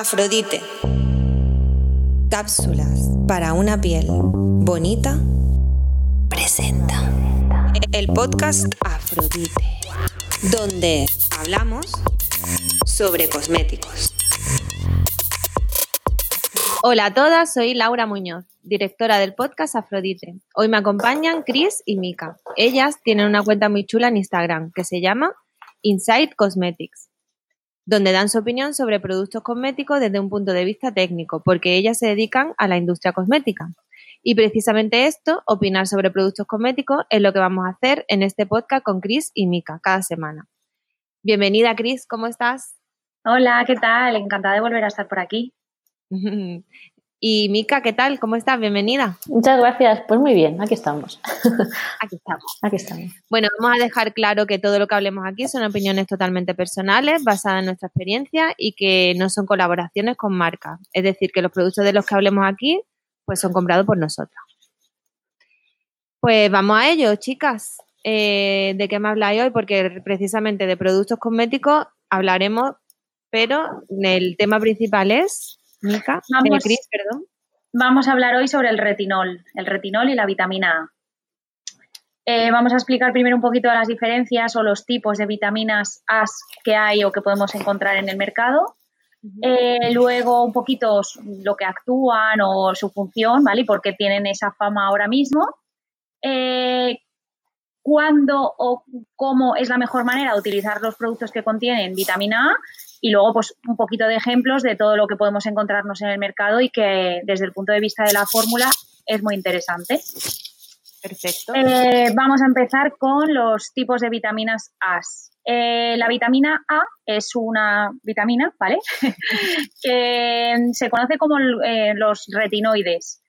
Afrodite. Cápsulas para una piel bonita. Presenta el podcast Afrodite, donde hablamos sobre cosméticos. Hola a todas, soy Laura Muñoz, directora del podcast Afrodite. Hoy me acompañan Chris y Mika. Ellas tienen una cuenta muy chula en Instagram que se llama Inside Cosmetics donde dan su opinión sobre productos cosméticos desde un punto de vista técnico, porque ellas se dedican a la industria cosmética. Y precisamente esto, opinar sobre productos cosméticos, es lo que vamos a hacer en este podcast con Chris y Mika cada semana. Bienvenida, Chris, ¿cómo estás? Hola, ¿qué tal? Encantada de volver a estar por aquí. Y Mica, ¿qué tal? ¿Cómo estás? Bienvenida. Muchas gracias. Pues muy bien, aquí estamos. Aquí estamos. Aquí estamos. Bueno, vamos a dejar claro que todo lo que hablemos aquí son opiniones totalmente personales, basadas en nuestra experiencia y que no son colaboraciones con marcas. Es decir, que los productos de los que hablemos aquí, pues son comprados por nosotros. Pues vamos a ello, chicas. Eh, ¿De qué me habláis hoy? Porque precisamente de productos cosméticos hablaremos, pero el tema principal es Mica, Vamos, Cris, perdón. vamos a hablar hoy sobre el retinol, el retinol y la vitamina A. Eh, vamos a explicar primero un poquito las diferencias o los tipos de vitaminas A que hay o que podemos encontrar en el mercado. Eh, luego un poquito lo que actúan o su función, ¿vale? Y por qué tienen esa fama ahora mismo. Eh, cuándo o cómo es la mejor manera de utilizar los productos que contienen vitamina A y luego pues un poquito de ejemplos de todo lo que podemos encontrarnos en el mercado y que desde el punto de vista de la fórmula es muy interesante. Perfecto. Eh, vamos a empezar con los tipos de vitaminas A. Eh, la vitamina A es una vitamina, ¿vale? que se conoce como eh, los retinoides.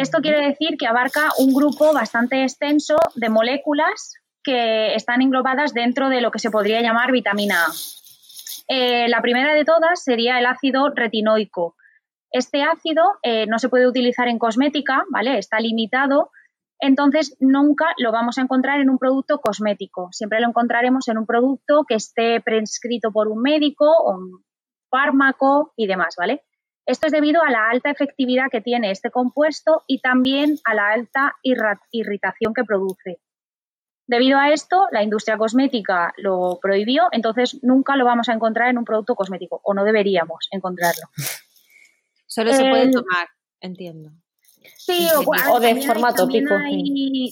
Esto quiere decir que abarca un grupo bastante extenso de moléculas que están englobadas dentro de lo que se podría llamar vitamina A. Eh, la primera de todas sería el ácido retinoico. Este ácido eh, no se puede utilizar en cosmética, ¿vale? Está limitado, entonces nunca lo vamos a encontrar en un producto cosmético. Siempre lo encontraremos en un producto que esté prescrito por un médico o un fármaco y demás, ¿vale? Esto es debido a la alta efectividad que tiene este compuesto y también a la alta irritación que produce. Debido a esto, la industria cosmética lo prohibió, entonces nunca lo vamos a encontrar en un producto cosmético, o no deberíamos encontrarlo. Solo se puede tomar, entiendo. Sí, o, de forma tópico.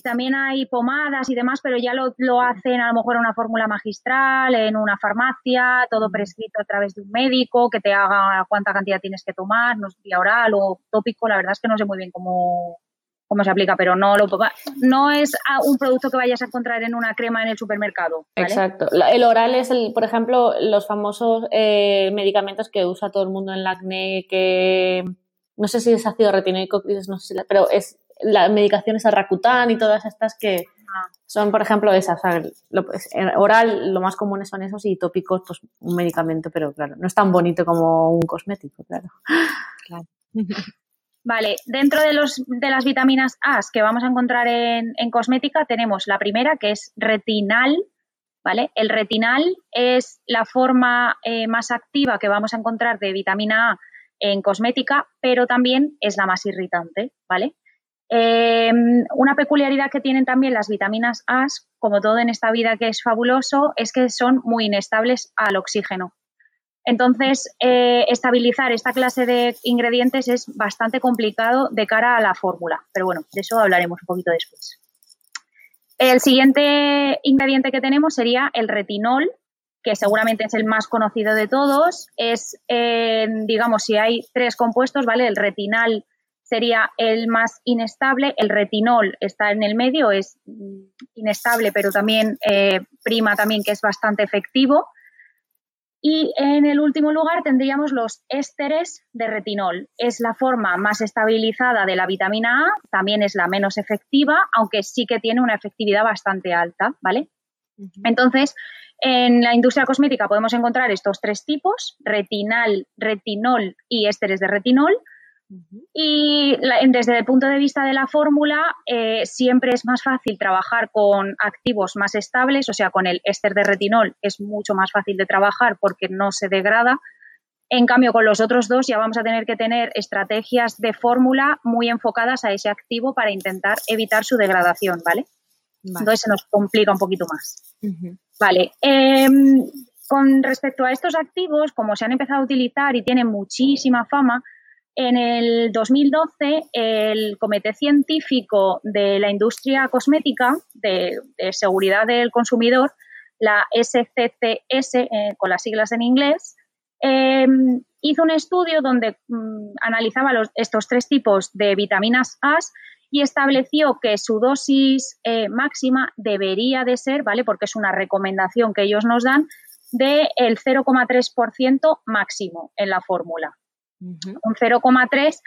También hay pomadas y demás, pero ya lo, lo, hacen a lo mejor en una fórmula magistral, en una farmacia, todo prescrito a través de un médico que te haga cuánta cantidad tienes que tomar, no es vía oral o tópico. La verdad es que no sé muy bien cómo, cómo se aplica, pero no lo no es un producto que vayas a encontrar en una crema en el supermercado. Exacto. El oral es, el, por ejemplo, los famosos eh, medicamentos que usa todo el mundo en el acné, que no sé si es ácido retinoico, no sé si pero es la medicación es Rakután y todas estas que ah. son, por ejemplo, esas. Pues, oral, lo más comunes son esos y tópicos, pues un medicamento, pero claro, no es tan bonito como un cosmético, claro. Claro. Vale, dentro de, los, de las vitaminas A que vamos a encontrar en, cosmética tenemos la primera que es retinal, ¿vale? El retinal es la forma eh, más activa que vamos a encontrar de vitamina A en cosmética, pero también es la más irritante, ¿vale? Em, una peculiaridad que tienen también las vitaminas A, como todo en esta vida que es fabuloso, es que son muy inestables al oxígeno. Entonces, eh, estabilizar esta clase de ingredientes es bastante complicado de cara a la fórmula, pero bueno, de eso hablaremos un poquito después. El siguiente ingrediente que tenemos sería el retinol, que seguramente es el más conocido de todos. Es, eh, digamos, si hay tres compuestos, ¿vale? El retinal sería el más inestable, el retinol está en el medio, es inestable, pero también eh, prima también que es bastante efectivo. Y en el último lugar tendríamos los ésteres de retinol. Es la forma más estabilizada de la vitamina A, también es la menos efectiva, aunque sí que tiene una efectividad bastante alta, ¿vale? Entonces, en la industria cosmética podemos encontrar estos tres tipos, retinal, retinol y ésteres de retinol. Y desde el punto de vista de la fórmula, eh, siempre es más fácil trabajar con activos más estables, o sea, con el éster de retinol es mucho más fácil de trabajar porque no se degrada. En cambio, con los otros dos ya vamos a tener que tener estrategias de fórmula muy enfocadas a ese activo para intentar evitar su degradación, ¿vale? Entonces se nos complica un poquito más. Vale. Em, con respecto a estos activos, como se han empezado a utilizar y tienen muchísima fama, en el 2012 el Comité Científico de la Industria Cosmética de, Seguridad del Consumidor, la SCCS, eh, con las siglas en inglés, em, hizo un estudio donde mm, analizaba estos tres tipos de vitaminas A y estableció que su dosis eh, máxima debería de ser, ¿vale? Porque es una recomendación que ellos nos dan, del 0,3% máximo en la fórmula. Un 0,3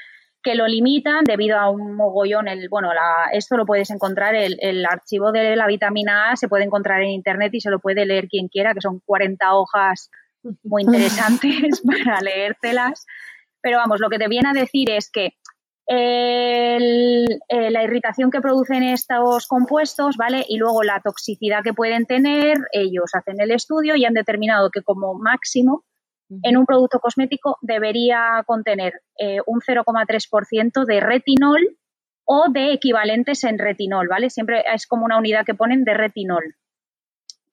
que lo limitan debido a un mogollón. El, bueno, la, esto lo puedes encontrar, el, el, archivo de la vitamina A se puede encontrar en internet y se lo puede leer quien quiera, que son 40 hojas muy interesantes para leértelas. Pero vamos, lo que te viene a decir es que eh, la irritación que producen estos compuestos, ¿vale? Y luego la toxicidad que pueden tener, ellos hacen el estudio y han determinado que como máximo en un producto cosmético debería contener eh, un 0,3% de retinol o de equivalentes en retinol, ¿vale? Siempre es como una unidad que ponen de retinol.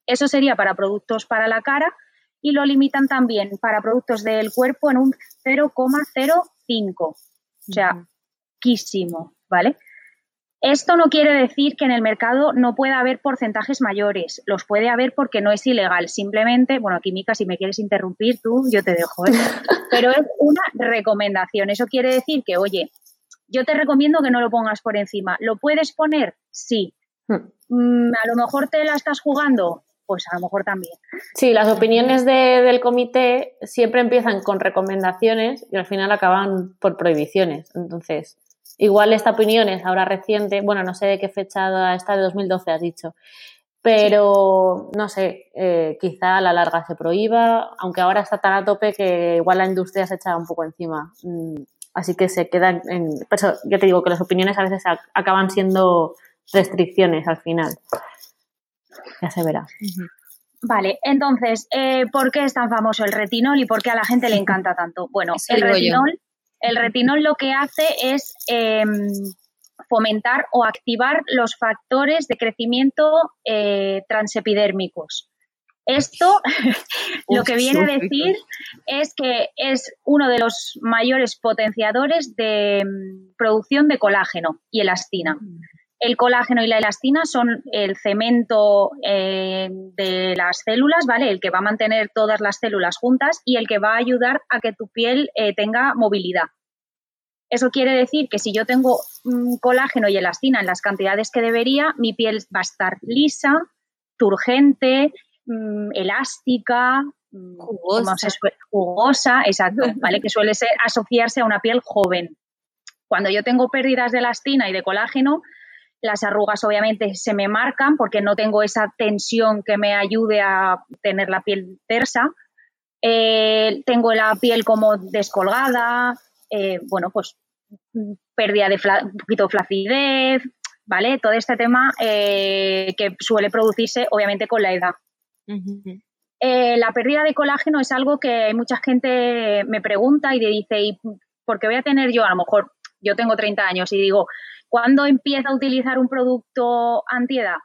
Eso sería para productos para la cara y lo limitan también para productos del cuerpo en un 0,05. O sea, ¿vale? Esto no quiere decir que en el mercado no pueda haber porcentajes mayores. Los puede haber porque no es ilegal. Simplemente, bueno, aquí si me quieres interrumpir tú, yo te dejo. ¿eh? Pero es una recomendación. Eso quiere decir que, oye, yo te recomiendo que no lo pongas por encima. ¿Lo puedes poner? Sí. Hmm. Mm, a lo mejor te la estás jugando, pues a lo mejor también. Sí, las opiniones del comité siempre empiezan con recomendaciones y al final acaban por prohibiciones. Entonces, Igual esta opinión es ahora reciente, bueno, no sé de qué fecha está, de 2012 has dicho, pero no sé, eh, quizá a la larga se prohíba, aunque ahora está tan a tope que igual la industria se echa un poco encima. Mm, así que se quedan en... Pero yo te digo que las opiniones a veces acaban siendo restricciones al final. Ya se verá. Vale, entonces, eh, ¿por qué es tan famoso el retinol y por qué a la gente le encanta tanto? Bueno, el retinol... El retinol lo que hace es em, fomentar o activar los factores de crecimiento eh, transepidérmicos. Esto lo que viene a decir es que es uno de los mayores potenciadores de em, producción de colágeno y elastina. Mm. El colágeno y la elastina son el cemento eh, de las células, ¿vale? El que va a mantener todas las células juntas y el que va a ayudar a que tu piel eh, tenga movilidad. Eso quiere decir que si yo tengo mm, colágeno y elastina en las cantidades que debería, mi piel va a estar lisa, turgente, mm, elástica, jugosa. jugosa, exacto, ¿vale? Que suele ser asociarse a una piel joven. Cuando yo tengo pérdidas de elastina y de colágeno, las arrugas obviamente se me marcan porque no tengo esa tensión que me ayude a tener la piel tersa. Eh, tengo la piel como descolgada, eh, bueno, pues pérdida de un poquito flacidez, ¿vale? Todo este tema eh, que suele producirse obviamente con la edad. la pérdida de colágeno es algo que mucha gente me pregunta y dice, ¿y por qué voy a tener yo? A lo mejor yo tengo 30 años y digo, ¿Cuándo empieza a utilizar un producto antiedad?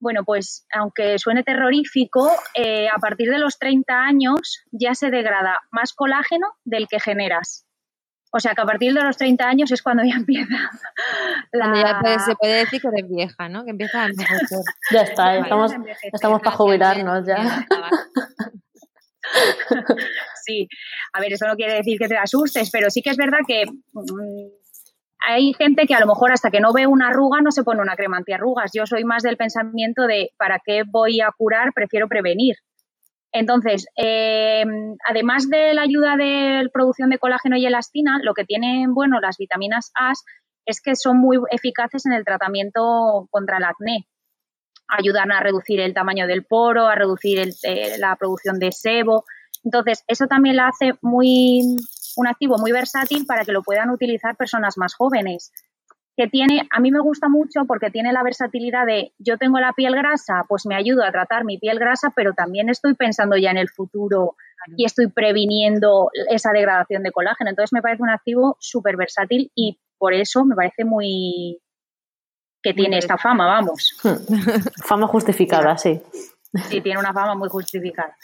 Bueno, pues aunque suene terrorífico, eh, a partir de los 30 años ya se degrada más colágeno del que generas. O sea que a partir de los 30 años es cuando ya empieza. La... ya se puede decir que eres vieja, ¿no? Que empieza a envejecer. Ya está, estamos, estamos para jubilarnos ya. Sí, a ver, eso no quiere decir que te asustes, pero sí que es verdad que mm, hay gente que a lo mejor hasta que no ve una arruga no se pone una crema antiarrugas. Yo soy más del pensamiento de ¿para qué voy a curar? Prefiero prevenir. Entonces, eh, además de la ayuda de producción de colágeno y elastina, lo que tienen bueno las vitaminas A es que son muy eficaces en el tratamiento contra el acné. Ayudan a reducir el tamaño del poro, a reducir eh, la producción de sebo. Entonces, eso también la hace muy un activo muy versátil para que lo puedan utilizar personas más jóvenes. que tiene, a mí me gusta mucho porque tiene la versatilidad de yo tengo la piel grasa, pues me ayuda a tratar mi piel grasa, pero también estoy pensando ya en el futuro y estoy previniendo esa degradación de colágeno. Entonces me parece un activo súper versátil y por eso me parece muy que tiene esta fama, vamos. fama justificada, sí. Sí, tiene una fama muy justificada.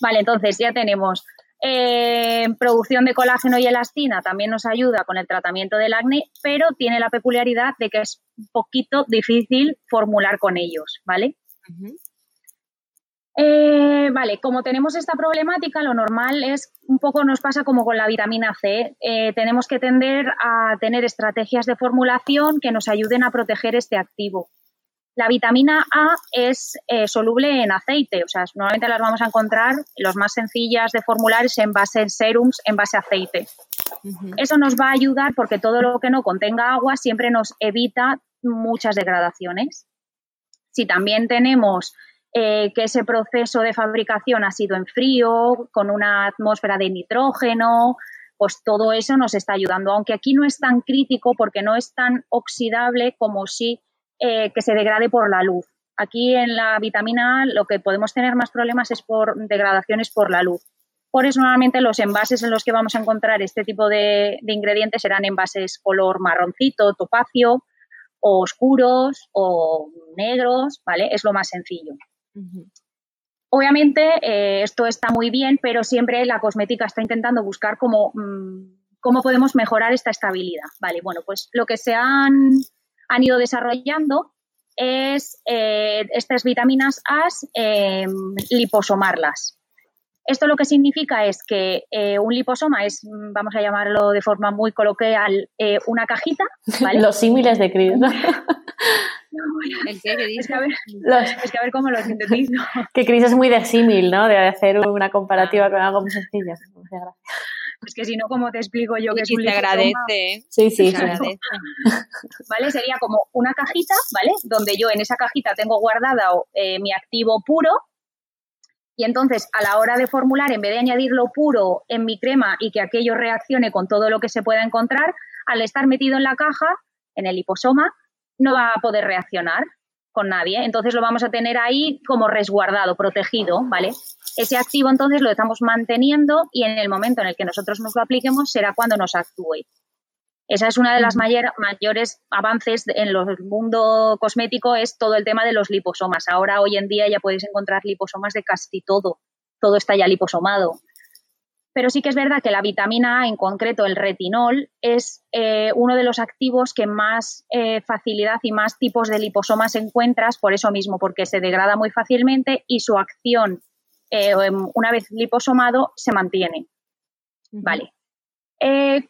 Vale, entonces ya tenemos eh, producción de colágeno y elastina también nos ayuda con el tratamiento del acné, pero tiene la peculiaridad de que es un poquito difícil formular con ellos, ¿vale? Eh, vale, como tenemos esta problemática, lo normal es un poco nos pasa como con la vitamina C. Eh, tenemos que tender a tener estrategias de formulación que nos ayuden a proteger este activo. La vitamina A es eh, soluble en aceite, o sea, normalmente las vamos a encontrar, los más sencillas de formular es en base en serums, en base a aceite. Eso nos va a ayudar porque todo lo que no contenga agua siempre nos evita muchas degradaciones. Si también tenemos eh, que ese proceso de fabricación ha sido en frío, con una atmósfera de nitrógeno, pues todo eso nos está ayudando, aunque aquí no es tan crítico porque no es tan oxidable como si eh, que se degrade por la luz. Aquí en la vitamina A lo que podemos tener más problemas es por degradaciones por la luz. Por eso normalmente los envases en los que vamos a encontrar este tipo de, ingredientes serán envases color marroncito, topacio, o oscuros o negros, ¿vale? Es lo más sencillo. Obviamente eh, esto está muy bien, pero siempre la cosmética está intentando buscar cómo, mm, cómo podemos mejorar esta estabilidad. Vale, bueno, pues lo que se han han ido desarrollando es eh, estas vitaminas A, em, liposomarlas. Esto lo que significa es que eh, un liposoma es, vamos a llamarlo de forma muy coloquial, eh, una cajita. Los símiles de Cris. es, que a ver, es que a ver cómo lo sintetizo. que Cris es muy de símil, ¿no? De hacer una comparativa con algo muy sencillo. Es que si no, ¿cómo te explico yo que es un Se agradece. Sí, sí, se agradece. ¿Vale? Sería como una cajita, ¿vale? Donde yo en esa cajita tengo guardado eh, mi activo puro y entonces a la hora de formular, en vez de añadirlo puro en mi crema y que aquello reaccione con todo lo que se pueda encontrar, al estar metido en la caja, en el liposoma, no va a poder reaccionar con nadie. Entonces lo vamos a tener ahí como resguardado, protegido, ¿vale? Ese activo entonces lo estamos manteniendo y en el momento en el que nosotros nos lo apliquemos será cuando nos actúe. Esa es una de las mayores avances en el mundo cosmético, es todo el tema de los liposomas. Ahora, hoy en día, ya podéis encontrar liposomas de casi todo. Todo está ya liposomado. Pero sí que es verdad que la vitamina A, en concreto el retinol, es eh, uno de los activos que más eh, facilidad y más tipos de liposomas encuentras, por eso mismo, porque se degrada muy fácilmente y su acción, eh, una vez liposomado, se mantiene. Vale.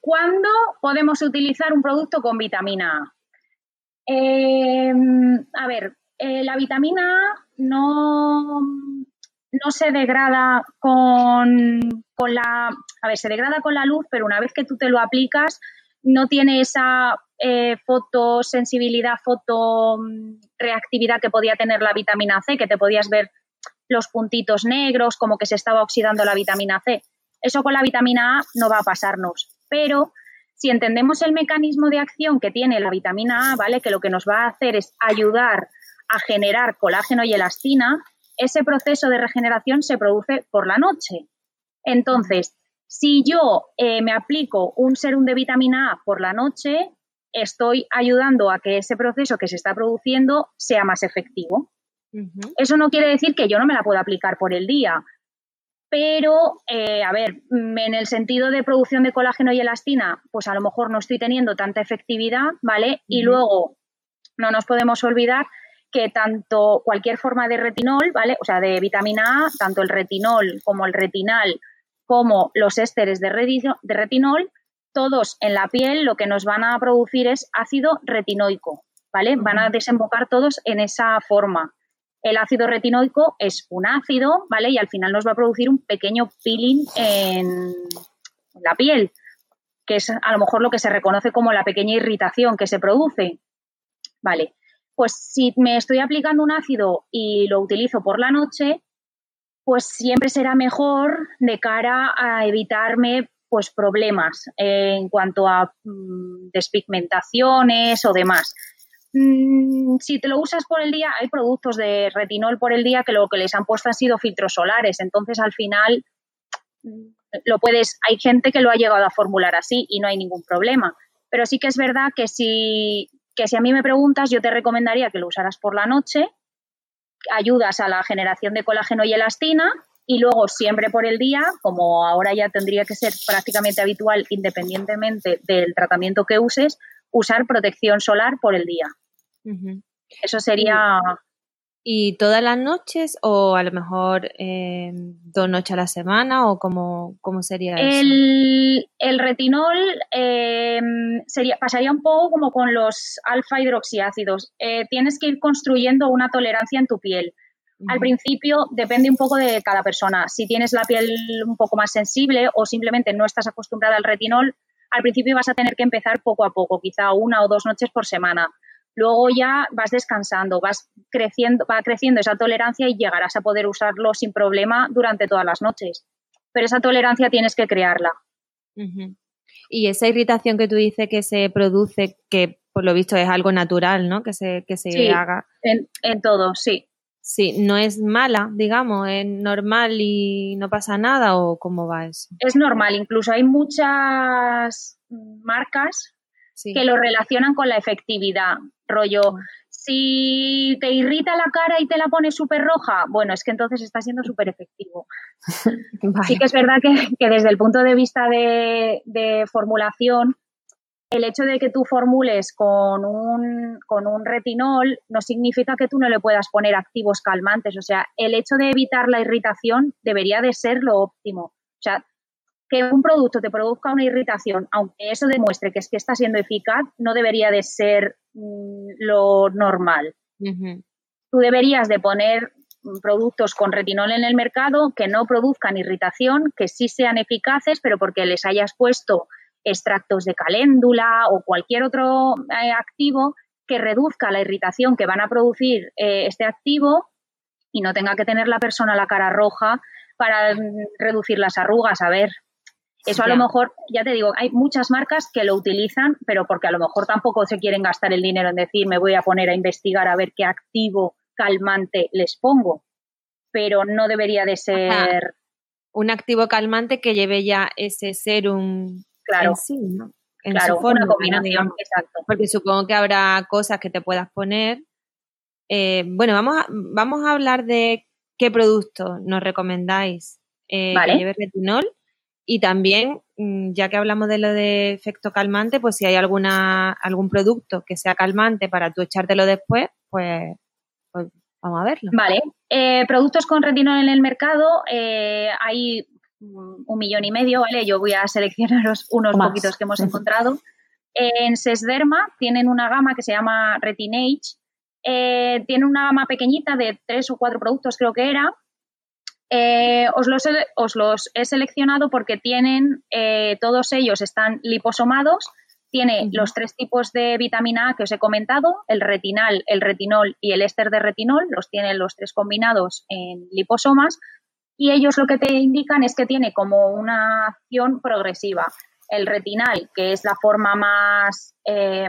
¿Cuándo podemos utilizar un producto con vitamina A? a ver, la vitamina A no no se degrada con, la, a ver, se degrada con la luz, pero una vez que tú te lo aplicas, no tiene esa eh, fotosensibilidad, fotoreactividad que podía tener la vitamina C, que te podías ver los puntitos negros, como que se estaba oxidando la vitamina C. Eso con la vitamina A no va a pasarnos. Pero si entendemos el mecanismo de acción que tiene la vitamina A, ¿vale? Que lo que nos va a hacer es ayudar a generar colágeno y elastina, ese proceso de regeneración se produce por la noche. Entonces, si yo eh, me aplico un serum de vitamina A por la noche, estoy ayudando a que ese proceso que se está produciendo sea más efectivo. Eso no quiere decir que yo no me la pueda aplicar por el día, pero, eh, a ver, mm, en el sentido de producción de colágeno y elastina, pues a lo mejor no estoy teniendo tanta efectividad, ¿vale? Y luego no nos podemos olvidar que tanto cualquier forma de retinol, ¿vale? O sea, de vitamina A, tanto el retinol como el retinal, como los ésteres de, retinol, todos en la piel lo que nos van a producir es ácido retinoico, ¿vale? Van a desembocar todos en esa forma. El ácido retinoico es un ácido, ¿vale? Y al final nos va a producir un pequeño peeling en la piel, que es a lo mejor lo que se reconoce como la pequeña irritación que se produce. Vale pues si me estoy aplicando un ácido y lo utilizo por la noche, pues siempre será mejor de cara a evitarme pues problemas en cuanto a mm, despigmentaciones o demás. Mm, si te lo usas por el día, hay productos de retinol por el día que lo que les han puesto han sido filtros solares. Entonces, al final, lo puedes, hay gente que lo ha llegado a formular así y no hay ningún problema. Pero sí que es verdad que si, que si a mí me preguntas, yo te recomendaría que lo usaras por la noche, ayudas a la generación de colágeno y elastina y luego siempre por el día, como ahora ya tendría que ser prácticamente habitual independientemente del tratamiento que uses, usar protección solar por el día. Eso sería... ¿Y todas las noches o a lo mejor eh, dos noches a la semana o cómo, cómo sería el, eso? El retinol eh, sería, pasaría un poco como con los alfa hidroxiácidos. Eh, tienes que ir construyendo una tolerancia en tu piel. Al principio depende un poco de cada persona. Si tienes la piel un poco más sensible o simplemente no estás acostumbrada al retinol, al principio vas a tener que empezar poco a poco, quizá una o dos noches por semana. Luego ya vas descansando, vas creciendo, va creciendo esa tolerancia y llegarás a poder usarlo sin problema durante todas las noches. Pero esa tolerancia tienes que crearla. Y esa irritación que tú dices que se produce, que por lo visto es algo natural, ¿no? Que se, que se haga. En, en todo, sí. Sí, no es mala, digamos, es normal y no pasa nada o cómo va eso. Es normal, incluso hay muchas marcas que lo relacionan con la efectividad, rollo. Si te irrita la cara y te la pones súper roja, bueno, es que entonces está siendo súper efectivo. Sí que es verdad que, desde el punto de vista de formulación, el hecho de que tú formules con un, con un retinol no significa que tú no le puedas poner activos calmantes. O sea, el hecho de evitar la irritación debería de ser lo óptimo. O sea, que un producto te produzca una irritación, aunque eso demuestre que es que está siendo eficaz, no debería de ser mm, lo normal. Tú deberías de poner productos con retinol en el mercado que no produzcan irritación, que sí sean eficaces, pero porque les hayas puesto extractos de caléndula o cualquier otro eh, activo que reduzca la irritación que van a producir eh, este activo y no tenga que tener la persona la cara roja para mm, reducir las arrugas. A ver, eso a lo mejor, ya te digo, hay muchas marcas que lo utilizan, pero porque a lo mejor tampoco se quieren gastar el dinero en decir me voy a poner a investigar a ver qué activo calmante les pongo. Pero no debería de ser. Un activo calmante que lleve ya ese serum claro. en sí, ¿no? En claro, su una combinación, exacto. Porque supongo que habrá cosas que te puedas poner. Eh, bueno, vamos a, vamos a hablar de qué producto nos recomendáis eh, vale. que lleve retinol y también, mm, ya que hablamos de lo de efecto calmante, pues si hay alguna algún producto que sea calmante para tú echártelo después, pues, pues vamos a verlo. Vale. Eh, productos con retinol en el mercado, eh, hay un millón y medio, ¿vale? Yo voy a seleccionaros unos Más. poquitos que hemos encontrado. En Sesderma tienen una gama que se llama Retinage. Eh, tiene una gama pequeñita de tres o cuatro productos, creo que era. Eh, os, los he, os, los he, seleccionado porque tienen, eh, todos ellos están liposomados. Tiene uh -huh. los tres tipos de vitamina A que os he comentado, el retinal, el retinol y el éster de retinol, los tienen los tres combinados en liposomas y ellos lo que te indican es que tiene como una acción progresiva. El retinal, que es la forma más, eh,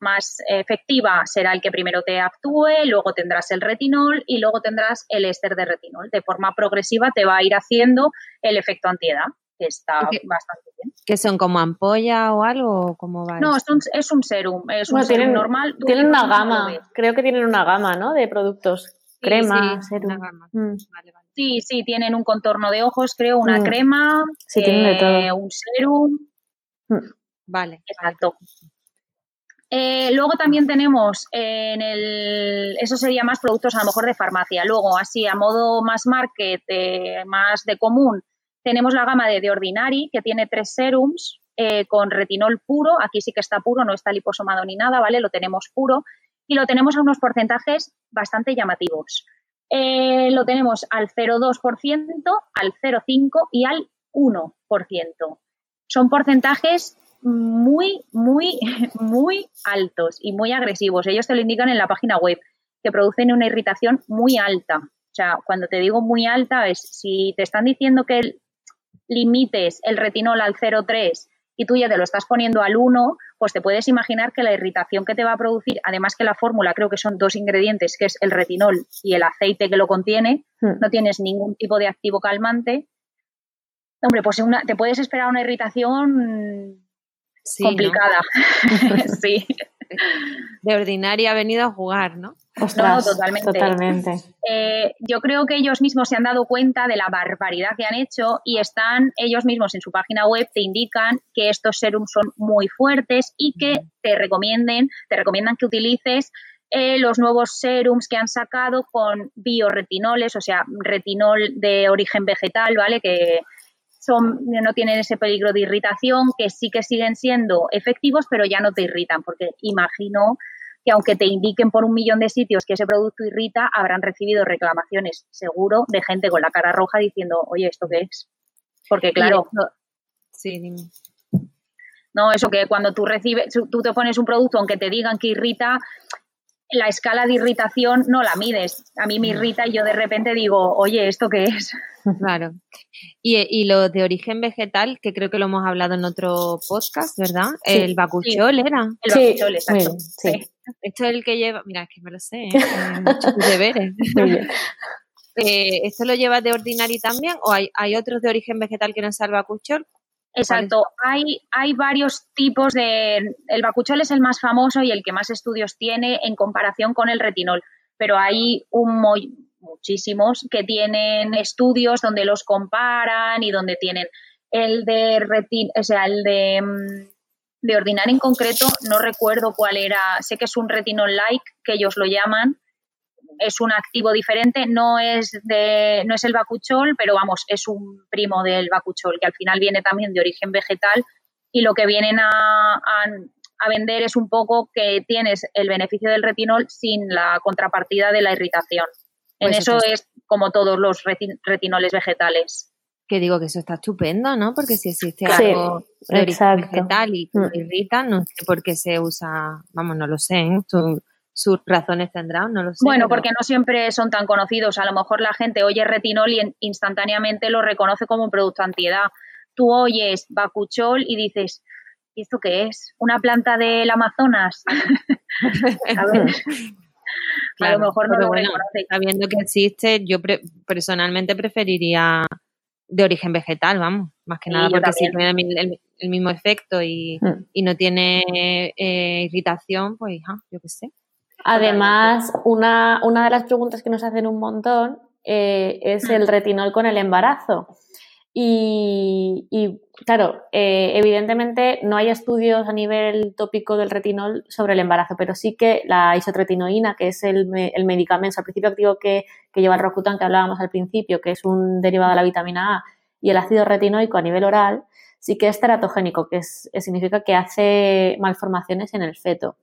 más efectiva, será el que primero te actúe, luego tendrás el retinol y luego tendrás el éster de retinol. De forma progresiva te va a ir haciendo el efecto antiedad, que está ¿Qué, bastante bien. ¿Que son como ampolla o algo? O ¿Cómo va no, es un, es un, serum, es bueno, un serum tienen, normal. Tienen una gama, creo que tienen una gama, ¿no? De productos. Crema, sí, serum. Mm. Vale, vale. Sí, sí, tienen un contorno de ojos, creo, una mm. crema, sí, eh, un serum. Mm. Vale. Exacto. Eh, luego también tenemos en el, eso sería más productos a lo mejor de farmacia. Luego, así a modo más market, eh, más de común, tenemos la gama de The Ordinary, que tiene tres serums eh, con retinol puro. Aquí sí que está puro, no está liposomado ni nada, ¿vale? Lo tenemos puro. Y lo tenemos a unos porcentajes bastante llamativos. Lo tenemos al 0,2%, al 0,5% y al 1%. Son porcentajes muy, muy, muy altos y muy agresivos. Ellos te lo indican en la página web, que producen una irritación muy alta. O sea, cuando te digo muy alta es si te están diciendo que limites el retinol al 0,3 y tú ya te lo estás poniendo al 1, pues te puedes imaginar que la irritación que te va a producir, además que la fórmula creo que son dos ingredientes, que es el retinol y el aceite que lo contiene, Hmm. no tienes ningún tipo de activo calmante. Hombre, pues una, te puedes esperar una irritación Sí, ¿no? complicada. sí. De ordinaria ha venido a jugar, ¿no? Ostras, totalmente. totalmente. Eh, yo creo que ellos mismos se han dado cuenta de la barbaridad que han hecho y están ellos mismos en su página web te indican que estos serums son muy fuertes y que te recomienden, te recomiendan que utilices eh, los nuevos serums que han sacado con bioretinoles, o sea, retinol de origen vegetal, ¿vale? Que son, no tienen ese peligro de irritación, que sí que siguen siendo efectivos, pero ya no te irritan, porque imagino que aunque te indiquen por un millón de sitios que ese producto irrita, habrán recibido reclamaciones, seguro, de gente con la cara roja diciendo, oye, ¿esto qué es? Porque claro, Sí, dime. no, eso que cuando tú recibes, tú te pones un producto, aunque te digan que irrita, la escala de irritación no la mides. A mí me irrita y yo de repente digo, oye, ¿esto qué es? Claro. Y, y lo de origen vegetal, que creo que lo hemos hablado en otro podcast, ¿verdad? Sí. el bacuchol era. El Sí, bacuchol, exacto. bien, sí. Esto es el que lleva, mira, es que me lo sé, ¿eh? Muchos deberes. Muy bien. Eh, ¿Esto lo lleva de ordinary también o hay, hay otros de origen vegetal que no sea el bacuchol? Exacto. Hay, hay varios tipos de... El bacuchol es el más famoso y el que más estudios tiene en comparación con el retinol, pero hay un mo- muchísimos que tienen estudios donde los comparan y donde tienen el de retin, o sea, el de, mm, de ordinar en concreto, no recuerdo cuál era, sé que es un retinol like, que ellos lo llaman, es un activo diferente, no es de, no es el bacuchol, pero vamos, es un primo del bacuchol, que al final viene también de origen vegetal, y lo que vienen a, a, a vender es un poco que tienes el beneficio del retinol sin la contrapartida de la irritación. En Pues eso eso es como todos los reti- retinoles vegetales. Que digo que eso está estupendo, ¿no? Porque si existe Sí, algo de origen exacto. vegetal y que Mm. irrita, no sé por qué se usa, vamos, no lo sé, ¿eh? Sus razones tendrán, no lo sé. Bueno, pero- porque no siempre son tan conocidos. A lo mejor la gente oye retinol y en- instantáneamente lo reconoce como un producto antiedad. Tú oyes bacuchol y dices, ¿y esto qué es? ¿Una planta del Amazonas? A ver, a lo mejor no lo bueno, reconoce. sabiendo que existe, yo pre- personalmente preferiría de origen vegetal, vamos, más que Sí, nada porque si tiene el, el- el mismo efecto y, Mm. y no tiene eh, irritación, pues ja, yo qué sé. Además, una, una de las preguntas que nos hacen un montón eh, es el retinol con el embarazo. Y, y, claro, eh, evidentemente no hay estudios a nivel tópico del retinol sobre el embarazo, pero sí que la isotretinoína, que es el, el medicamento, el principio activo que, que lleva el Rocutan, que hablábamos al principio, que es un derivado de la vitamina A, y el ácido retinoico a nivel oral, sí que es teratogénico, que es- significa que hace malformaciones en el feto.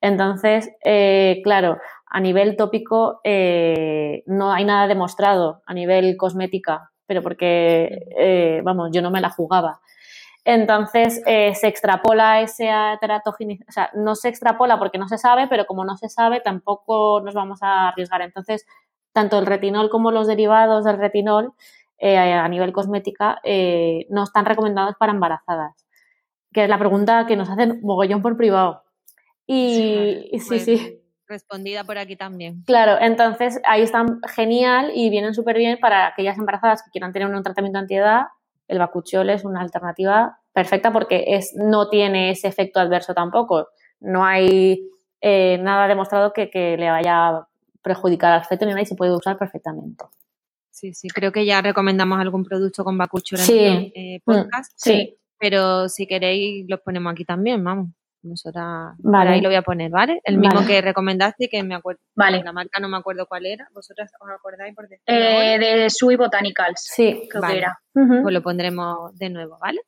Entonces, eh, claro, a nivel tópico eh, no hay nada demostrado a nivel cosmética, pero porque, eh, vamos, yo no me la jugaba. Entonces, se extrapola esa teratogenicidad, o sea, no se extrapola porque no se sabe, pero como no se sabe, tampoco nos vamos a arriesgar. Entonces, tanto el retinol como los derivados del retinol a nivel cosmética no están recomendados para embarazadas, que es la pregunta que nos hacen mogollón por privado. Y sí, Pues, sí. Respondida por aquí también. Claro, entonces ahí están genial y vienen súper bien para aquellas embarazadas que quieran tener un tratamiento antiedad. El bacuchiol es una alternativa perfecta porque es, no tiene ese efecto adverso tampoco. No hay eh, nada demostrado que, que le vaya a perjudicar al feto ni nada y se puede usar perfectamente. Sí, sí, creo que ya recomendamos algún producto con bacucho en Sí. el eh, podcast, Sí. pero si queréis los ponemos aquí también, vamos. Nosotras, Vale. ahí lo voy a poner, ¿vale? El mismo Vale. que recomendaste y que me acuerdo. Vale. La marca no me acuerdo cuál era. ¿Vosotras os acordáis por Eh, de Sui Botanicals, Sí. creo Vale. que era. Ujú. Pues lo pondremos de nuevo, ¿vale?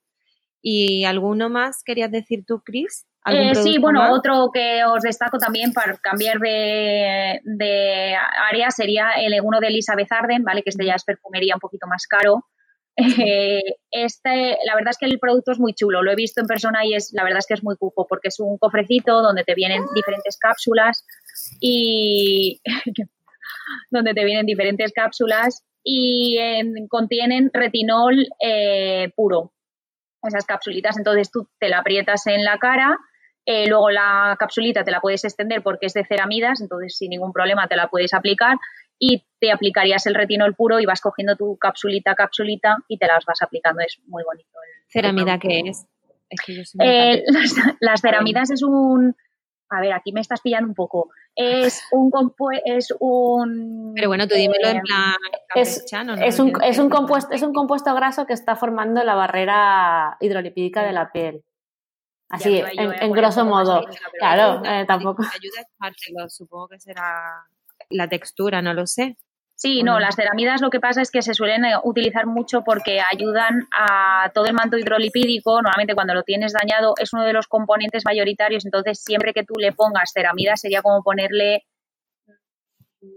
¿Y alguno más querías decir tú, Chris? ¿Algún Eh, sí, bueno, más? otro que os destaco también para cambiar de, de área sería el uno de Elizabeth Arden, ¿vale? Que este ya es perfumería un poquito más caro. Eh, este, la verdad es que el producto es muy chulo, lo he visto en persona y es, la verdad es que es muy cupo porque es un cofrecito donde te vienen diferentes cápsulas y donde te vienen diferentes cápsulas y contienen retinol eh, puro, esas capsulitas. Entonces tú te la aprietas en la cara, eh, luego la capsulita te la puedes extender porque es de ceramidas, entonces sin ningún problema te la puedes aplicar y te aplicarías el retinol puro y vas cogiendo tu capsulita, capsulita y te las vas aplicando. Es muy bonito. ¿Ceramida qué es? Eh, las, ceramidas es un... A ver, aquí me estás pillando un poco. Es un es un Pero bueno, tú dímelo en plan es, es, un, es, un compuesto, es un compuesto graso que está formando la barrera hidrolipídica de la piel. Así, en, grosso modo. claro, eh, tampoco. Ayuda a supongo que será la textura, no lo sé. Sí, no, las ceramidas lo que pasa es que se suelen eh, utilizar mucho porque ayudan a todo el manto hidrolipídico. Normalmente cuando lo tienes dañado es uno de los componentes mayoritarios, entonces siempre que tú le pongas ceramidas sería como ponerle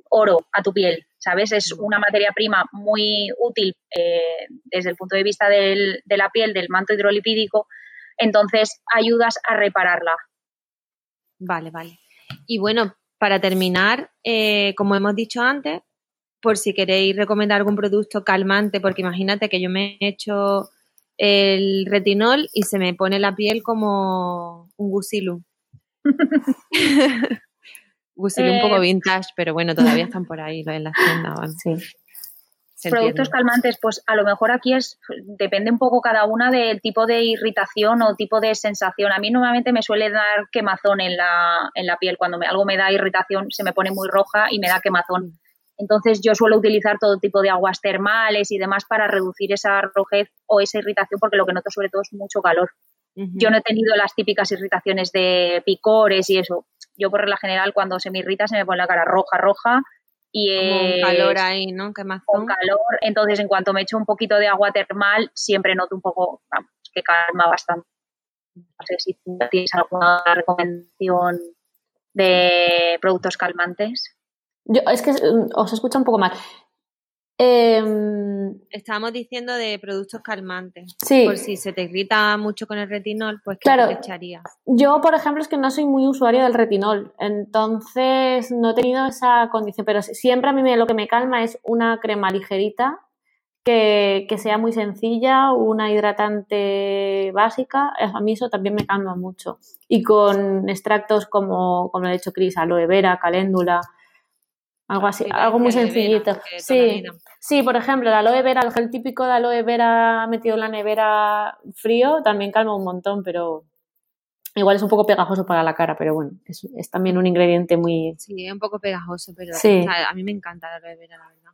oro a tu piel, ¿sabes? Es una materia prima muy útil eh, desde el punto de vista de la piel, del manto hidrolipídico, entonces ayudas a repararla. Vale, vale. Y bueno, para terminar, eh, como hemos dicho antes, por si queréis recomendar algún producto calmante, porque imagínate que yo me he hecho el retinol y se me pone la piel como un gusilu. gusilu un poco eh, vintage, pero bueno, todavía están por ahí en la tiendas. Sí. Productos calmantes, pues a lo mejor aquí es depende un poco cada una del tipo de irritación o tipo de sensación. A mí normalmente me suele dar quemazón en la, en la piel. Cuando me, algo me da irritación, se me pone muy roja y me da quemazón. Entonces yo suelo utilizar todo tipo de aguas termales y demás para reducir esa rojez o esa irritación porque lo que noto sobre todo es mucho calor. Yo no he tenido las típicas irritaciones de picores y eso. Yo por regla general cuando se me irrita se me pone la cara roja, roja y Como calor ahí, ¿no? más Con calor. Entonces en cuanto me echo un poquito de agua termal siempre noto un poco, vamos, que calma bastante. No sé si tienes alguna recomendación de productos calmantes. Yo, es que mm, os escucha un poco mal. Em, Estábamos diciendo de productos calmantes. Sí. Por si se te irrita mucho con el retinol, pues ¿qué te echarías? Yo, por ejemplo, es que no soy muy usuario del retinol, entonces no he tenido esa condición, pero siempre a mí lo que me calma es una crema ligerita que, que sea muy sencilla, una hidratante básica, a mí eso también me calma mucho. Y con extractos como, como lo ha dicho Cris, aloe vera, caléndula, algo así, algo muy sencillito. Sí, sí, por ejemplo, el aloe vera, el gel típico de aloe vera metido en la nevera frío también calma un montón, pero igual es un poco pegajoso para la cara, pero bueno, es, es también un ingrediente muy... Sí, es un poco pegajoso, pero a mí me encanta el aloe vera, la verdad.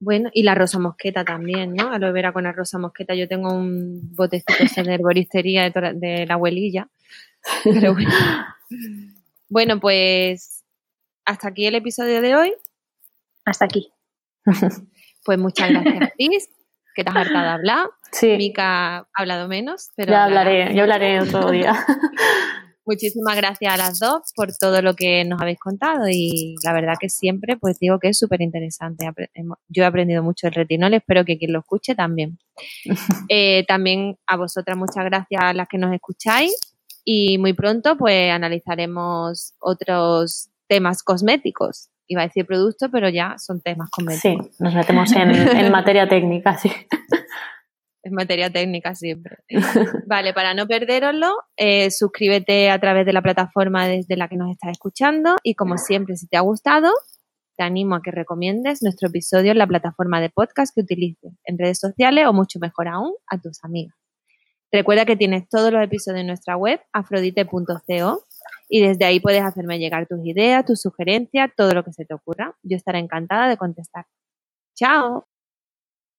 Bueno, y la rosa mosqueta también, ¿no? Aloe vera con la rosa mosqueta. Yo tengo un botecito de herboristería de, de la abuelilla. Pero bueno. bueno, pues hasta aquí el episodio de hoy. Hasta aquí. pues muchas gracias, Cris, que te has hartado de hablar. Sí. Mica ha hablado menos, pero. Ya hablaré, yo hablaré otro día. Muchísimas gracias a las dos por todo lo que nos habéis contado y la verdad que siempre pues digo que es súper interesante. Yo he aprendido mucho el retinol, espero que quien lo escuche también. Eh, también a vosotras muchas gracias a las que nos escucháis y muy pronto pues analizaremos otros temas cosméticos. Iba a decir producto, pero ya son temas cosméticos. Sí, nos metemos en, materia técnica, sí. En materia técnica siempre. Vale, para no perderoslo, eh, suscríbete a través de la plataforma desde la que nos estás escuchando y como siempre, si te ha gustado, te animo a que recomiendes nuestro episodio en la plataforma de podcast que utilices, en redes sociales o mucho mejor aún, a tus amigas. Recuerda que tienes todos los episodios en nuestra web, afrodite.co, y desde ahí puedes hacerme llegar tus ideas, tus sugerencias, todo lo que se te ocurra. Yo estaré encantada de contestar. ¡Chao!